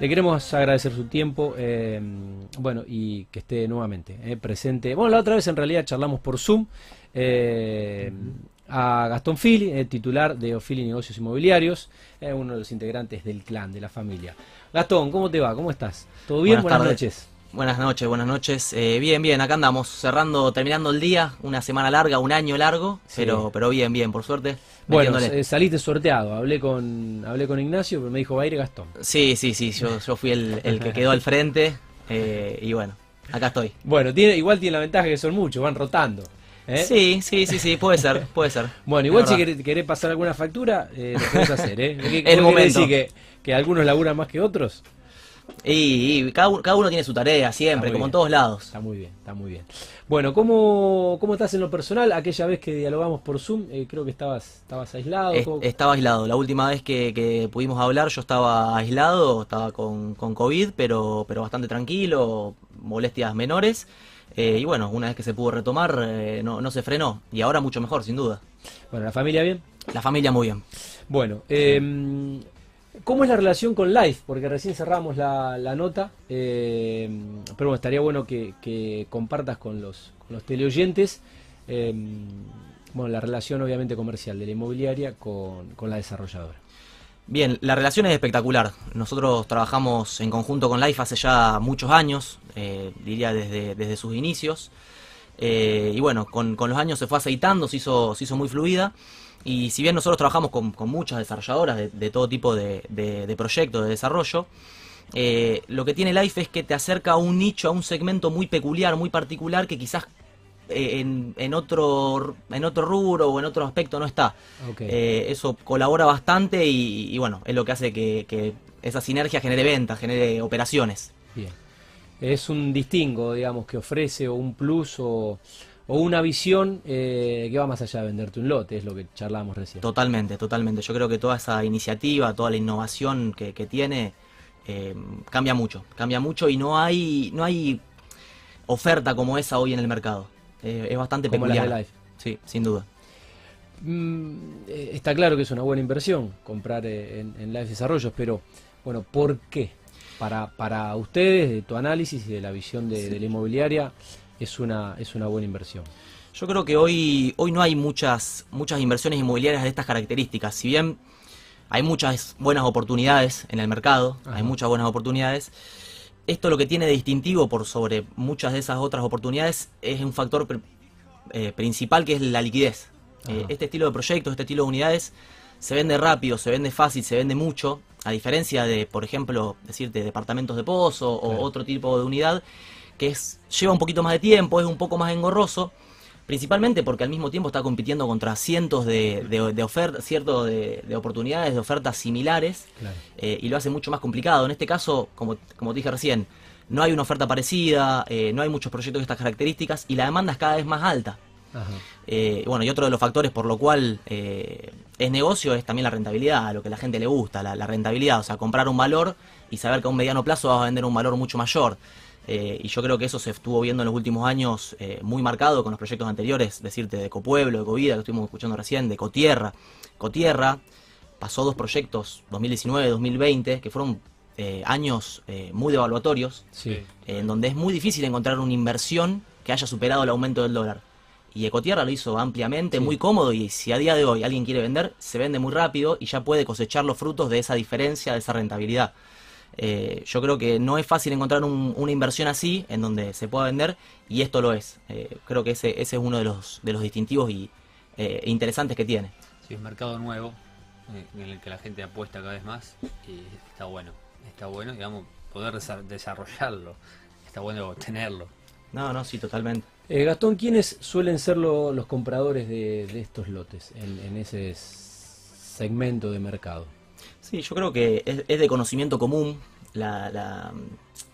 Le queremos agradecer su tiempo, eh, bueno, y que esté nuevamente eh, presente. Bueno, la otra vez en realidad charlamos por Zoom eh, a Gastón Fili, titular de Ofili Negocios Inmobiliarios, uno de los integrantes del clan, de la familia. Gastón, ¿cómo te va? ¿Cómo estás? ¿Todo bien? Buenas, noches. Buenas noches, buenas noches. bien, bien, acá andamos cerrando, terminando el día, una semana larga, un año largo, pero, pero bien, bien, por suerte. Bueno, eh, saliste sorteado. Hablé con hablé con Ignacio, pero me dijo va a ir Gastón. Sí, sí, sí. Yo, yo fui el, que quedó al frente. Eh, y bueno, acá estoy. Bueno, tiene, igual tiene la ventaja que son muchos, van rotando. ¿eh? Sí, sí, sí, sí, puede ser, puede ser. Bueno, igual si querés, pasar alguna factura, lo podés hacer, ¿eh? el momento. que, que algunos laburan más que otros? Y, cada, uno, tiene su tarea siempre, como en todos lados. Está muy bien, está muy bien. Bueno, ¿cómo, cómo estás en lo personal? Aquella vez que dialogamos por Zoom, eh, creo que estabas, estabas aislado. estaba aislado. La última vez que, pudimos hablar yo estaba aislado, estaba con, con COVID, pero, pero bastante tranquilo, molestias menores. Eh, y bueno, una vez que se pudo retomar, eh, no, no se frenó. Y ahora mucho mejor, sin duda. Bueno, ¿la familia bien? La familia muy bien. Bueno, eh, ¿Cómo es la relación con Life? Porque recién cerramos la, nota, eh, pero bueno, estaría bueno que, compartas con los, con teleoyentes eh, bueno, la relación obviamente comercial de la inmobiliaria con, la desarrolladora. Bien, la relación es espectacular. Nosotros trabajamos en conjunto con Life hace ya muchos años, eh, diría desde, sus inicios. y bueno, con, los años se fue aceitando, se hizo muy fluida. Y si bien nosotros trabajamos con, muchas desarrolladoras de, todo tipo de, proyectos de desarrollo, eh, lo que tiene Life es que te acerca a un nicho, a un segmento muy peculiar, muy particular, que quizás eh, en, otro, en otro rubro o en otro aspecto no está. Eh, eso colabora bastante y, bueno, es lo que hace que, que esa sinergia genere ventas, genere operaciones. Bien. Es un distingo, digamos, que ofrece o un plus o o una visión eh, que va más allá de venderte un lote, es lo que charlábamos recién. Totalmente, totalmente. Yo creo que toda esa iniciativa, toda la innovación que, tiene, eh, cambia mucho, cambia mucho y no hay, no hay oferta como esa hoy en el mercado. Eh, es bastante como peculiar. La de Life. Sí, sin duda. Mm, está claro que es una buena inversión comprar en, en Life Desarrollos, pero bueno, ¿por qué? Para, para ustedes, de tu análisis y de la visión de la inmobiliaria, es una, es una buena inversión. Yo creo que hoy, hoy no hay muchas, muchas inversiones inmobiliarias de estas características. Si bien hay muchas buenas oportunidades en el mercado, hay muchas buenas oportunidades, esto lo que tiene de distintivo por sobre muchas de esas otras oportunidades es un factor eh, principal que es la liquidez. Eh, este estilo de proyectos, este estilo de unidades se vende rápido, se vende fácil, se vende mucho, a diferencia de, por ejemplo, decirte departamentos de pozo o otro tipo de unidad que es, lleva un poquito más de tiempo, es un poco más engorroso, principalmente porque al mismo tiempo está compitiendo contra cientos de, de, ofertas, cierto, de, oportunidades, de ofertas similares, eh, y lo hace mucho más complicado. En este caso, como, como te dije recién, no hay una oferta parecida, eh, no hay muchos proyectos de estas características, y la demanda es cada vez más alta. Eh, bueno, y otro de los factores por lo cual es negocio es también la rentabilidad, a lo que a la gente le gusta, la, la, rentabilidad, o sea, comprar un valor y saber que a un mediano plazo vas a vender un valor mucho mayor. Eh, y yo creo que eso se estuvo viendo en los últimos años eh, muy marcado con los proyectos anteriores, decirte de Copueblo, de Covida, que estuvimos escuchando recién, de Cotierra. Cotierra pasó dos proyectos, 2019-2020, que fueron eh, años muy devaluatorios, en donde es muy difícil encontrar una inversión que haya superado el aumento del dólar. Y Ecotierra lo hizo ampliamente, muy cómodo, y si a día de hoy alguien quiere vender, se vende muy rápido y ya puede cosechar los frutos de esa diferencia, de esa rentabilidad. Eh, yo creo que no es fácil encontrar una inversión así en donde se pueda vender y esto lo es. Eh, creo que ese, ese es uno de los, de los distintivos y eh, interesantes que tiene. Sí, es un mercado nuevo en el que la gente apuesta cada vez más y está bueno. Está bueno, digamos, poder desarrollarlo. Está bueno tenerlo. No, no, sí, totalmente. Gastón, ¿quiénes suelen ser los compradores de, estos lotes en, en ese segmento de mercado? Sí, yo creo que es, de conocimiento común la,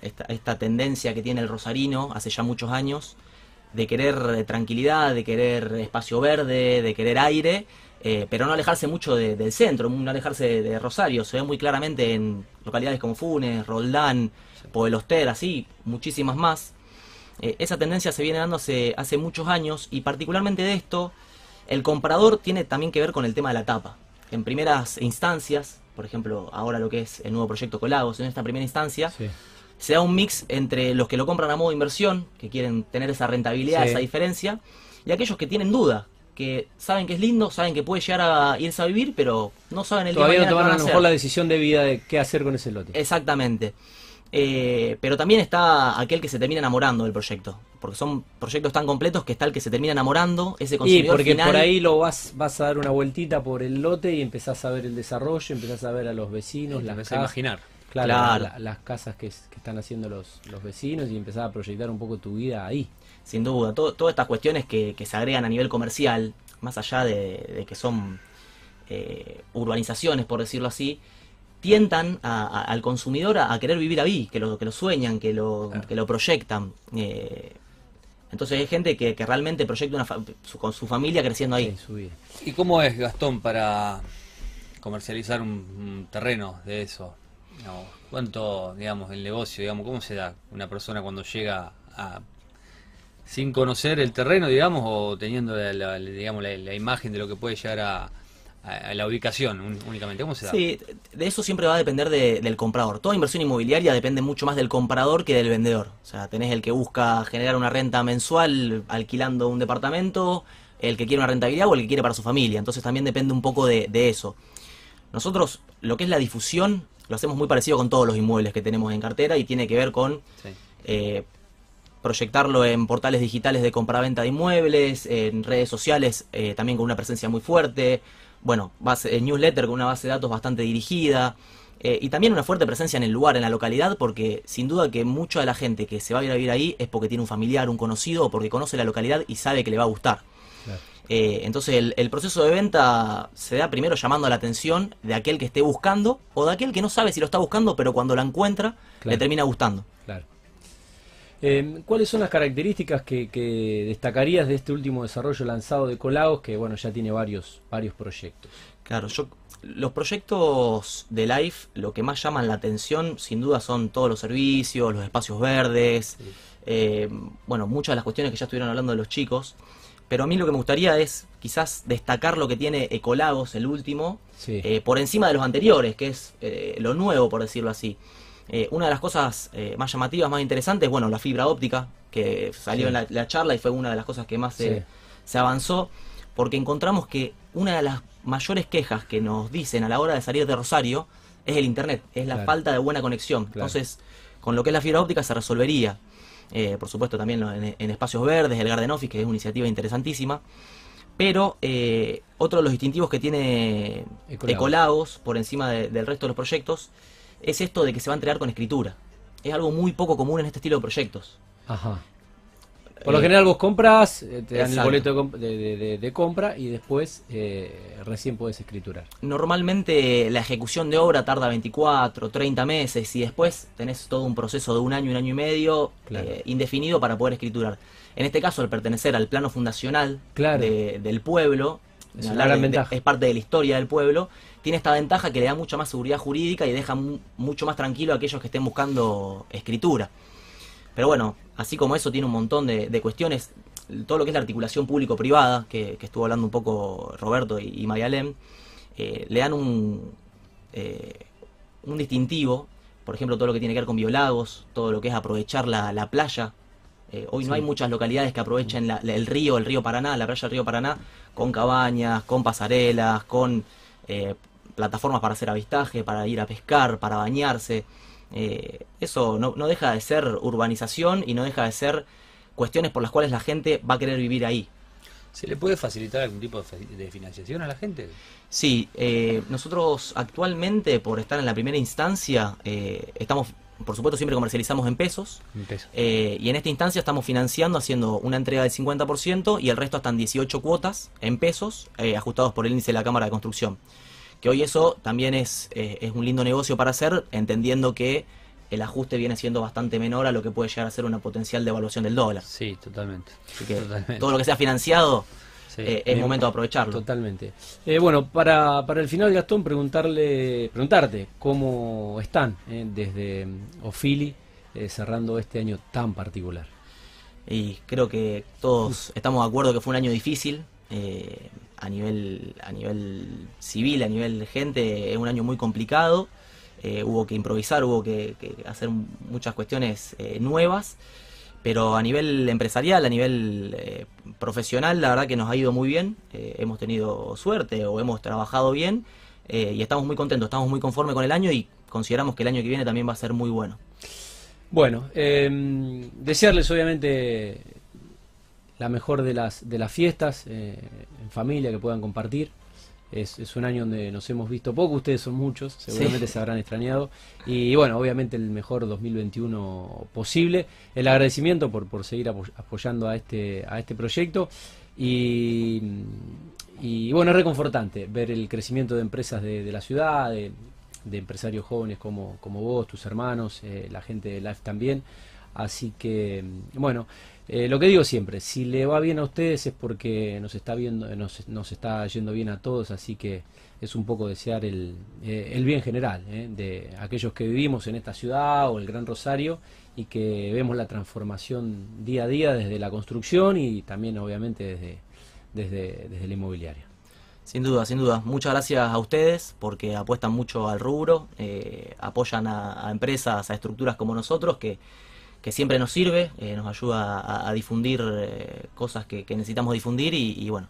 esta, tendencia que tiene el rosarino hace ya muchos años de querer eh, tranquilidad, de querer espacio verde, de querer aire, eh, pero no alejarse mucho del centro, no alejarse de, Rosario. Se ve muy claramente en localidades como Funes, Roldán, Poeloster, así, muchísimas más. Eh, esa tendencia se viene dando hace, hace muchos años y particularmente de esto, el comprador tiene también que ver con el tema de la tapa. En primeras instancias, por ejemplo, ahora lo que es el nuevo proyecto Colagos, en esta primera instancia, Sí. se da un mix entre los que lo compran a modo inversión, que quieren tener esa rentabilidad, Sí. esa diferencia, y aquellos que tienen duda, que saben que es lindo, saben que puede llegar a irse a vivir, pero no saben el Todavía día no tomaron a lo mejor la decisión de vida de qué hacer con ese lote. Exactamente. Eh, pero también está aquel que se termina enamorando del proyecto, porque son proyectos tan completos que está el que se termina enamorando, ese Y consumidor porque final. por ahí lo vas, vas a dar una vueltita por el lote y empezás a ver el desarrollo, empezás a ver a los vecinos, las empecé a casas, imaginar. claro, Claro. la- las casas que, que están haciendo los, los vecinos y empezás a proyectar un poco tu vida ahí. Sin duda, todo- todas estas cuestiones que, que se agregan a nivel comercial, más allá de, de que son eh, urbanizaciones, por decirlo así, tientan a- a- al consumidor a, a querer vivir ahí, que lo, que lo sueñan, que lo, que lo proyectan. Eh, entonces hay gente que, que realmente proyecta una fa- su- con su familia creciendo ahí. en su vida. ¿Y cómo es, Gastón, para comercializar un, un terreno de eso? No, ¿Cuánto, digamos, el negocio, digamos, cómo se da una persona cuando llega a sin conocer el terreno, digamos, o teniendo la, la- la- digamos, la, la imagen de lo que puede llegar a, a- la ubicación un- únicamente? ¿Cómo se da? Sí, de eso siempre va a depender de- del comprador. Toda inversión inmobiliaria depende mucho más del comprador que del vendedor. O sea, tenés el que busca generar una renta mensual alquilando un departamento, el que quiere una rentabilidad o el que quiere para su familia. Entonces también depende un poco de, de eso. Nosotros, lo que es la difusión, lo hacemos muy parecido con todos los inmuebles que tenemos en cartera y tiene que ver con Sí. eh, proyectarlo en portales digitales de compraventa de inmuebles, en redes sociales eh, también con una presencia muy fuerte, bueno, base, eh, newsletter con una base de datos bastante dirigida eh, y también una fuerte presencia en el lugar, en la localidad, porque sin duda que mucha de la gente que se va a ir a vivir ahí es porque tiene un familiar, un conocido o porque conoce la localidad y sabe que le va a gustar. Claro. Eh, entonces el, el proceso de venta se da primero llamando la atención de aquel que esté buscando o de aquel que no sabe si lo está buscando, pero cuando la encuentra Claro. le termina gustando. Claro. Eh, ¿Cuáles son las características que, que destacarías de este último desarrollo lanzado de Colagos, que bueno ya tiene varios, varios proyectos? Claro, yo los proyectos de Life lo que más llaman la atención sin duda son todos los servicios, los espacios verdes, eh, bueno, muchas de las cuestiones que ya estuvieron hablando de los chicos, pero a mí lo que me gustaría es quizás destacar lo que tiene Ecolagos, el último, Sí. eh, por encima de los anteriores, que es eh, lo nuevo, por decirlo así. Eh, una de las cosas eh, más llamativas, más interesantes, bueno, la fibra óptica, que salió Sí. en la, la charla y fue una de las cosas que más se, Sí. se avanzó, porque encontramos que una de las mayores quejas que nos dicen a la hora de salir de Rosario es el Internet, es la Claro. falta de buena conexión. Claro. Entonces, con lo que es la fibra óptica se resolvería. Eh, por supuesto, también en, en espacios verdes, el Garden Office, que es una iniciativa interesantísima. Pero eh, otro de los distintivos que tiene Ecolagos. Ecolagos por encima de- del resto de los proyectos es esto de que se va a entregar con escritura. Es algo muy poco común en este estilo de proyectos. Ajá. Por lo Eh, general vos compras, eh, te dan el boleto de, comp- de- de- de- de compra y después eh, recién puedes escriturar. Normalmente la ejecución de obra tarda 24, 30 meses y después tenés todo un proceso de un año, un año y medio Claro. eh, indefinido para poder escriturar. En este caso, al pertenecer al plano fundacional Claro. de- del pueblo, Es una gran ventaja. es parte de la historia del pueblo, tiene esta ventaja que le da mucha más seguridad jurídica y deja mu- mucho más tranquilo a aquellos que estén buscando escritura. Pero bueno, así como eso tiene un montón de, de cuestiones, todo lo que es la articulación público-privada, que, que estuvo hablando un poco Roberto y, y Marialem, eh, le dan un, eh, un distintivo, por ejemplo, todo lo que tiene que ver con biolagos, todo lo que es aprovechar la, la playa. Eh, hoy no hay muchas localidades que aprovechen la- la- el río, el río Paraná, la playa del río Paraná, con cabañas, con pasarelas, con eh, plataformas para hacer avistaje, para ir a pescar, para bañarse. Eh, eso no, no deja de ser urbanización y no deja de ser cuestiones por las cuales la gente va a querer vivir ahí. ¿Se le puede facilitar algún tipo de financiación a la gente? Sí, nosotros actualmente, por estar en la primera instancia, estamos, por supuesto, siempre comercializamos en pesos. Un peso. eh, y en esta instancia estamos financiando, haciendo una entrega del 50% y el resto están 18 cuotas en pesos, eh, ajustados por el índice de la Cámara de Construcción. Que hoy eso también es, eh, es un lindo negocio para hacer, entendiendo que el ajuste viene siendo bastante menor a lo que puede llegar a ser una potencial devaluación del dólar. Sí, totalmente. Así que Totalmente. todo lo que sea financiado Sí. eh, es momento de aprovecharlo. Totalmente. Eh, bueno, para, para el final, Gastón, preguntarle, preguntarte cómo están eh, desde mm, Ofili eh, cerrando este año tan particular. Y creo que todos estamos de acuerdo que fue un año difícil. a nivel, a nivel civil, a nivel gente, es un año muy complicado. Hubo que improvisar, hubo que, hacer muchas cuestiones nuevas, pero a nivel empresarial, a nivel eh, profesional, la verdad que nos ha ido muy bien, hemos tenido suerte o hemos trabajado bien y estamos muy contentos, estamos muy conformes con el año y consideramos que el año que viene también va a ser muy bueno. Bueno, em, desearles obviamente la mejor de las, de las fiestas en familia que puedan compartir. Es, un año donde nos hemos visto poco, ustedes son muchos, seguramente se habrán extrañado. Y bueno, obviamente el mejor 2021 posible. El agradecimiento por, por seguir apoyando a este, a este proyecto. Y, bueno, es reconfortante ver el crecimiento de empresas de, la ciudad, de, empresarios jóvenes como, como vos, tus hermanos, eh, la gente de Life también. Así que, bueno, eh, lo que digo siempre, si le va bien a ustedes es porque nos está viendo, nos, nos está yendo bien a todos, así que es un poco desear el, eh, el bien general eh, de aquellos que vivimos en esta ciudad o el Gran Rosario y que vemos la transformación día a día desde la construcción y también obviamente desde, desde, desde la inmobiliaria. Sin duda, sin duda. Muchas gracias a ustedes porque apuestan mucho al rubro, apoyan a, a empresas, a estructuras como nosotros que que siempre nos sirve, eh, nos ayuda a, difundir eh, cosas que, necesitamos difundir y, bueno,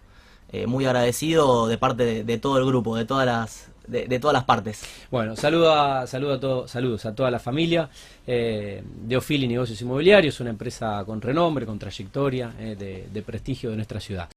eh, muy agradecido de parte de, todo el grupo, de todas las de, todas las partes. Bueno, saludo a, saludo a todo, saludos a toda la familia de Ofili Negocios Inmobiliarios, una empresa con renombre, con trayectoria, de prestigio de nuestra ciudad.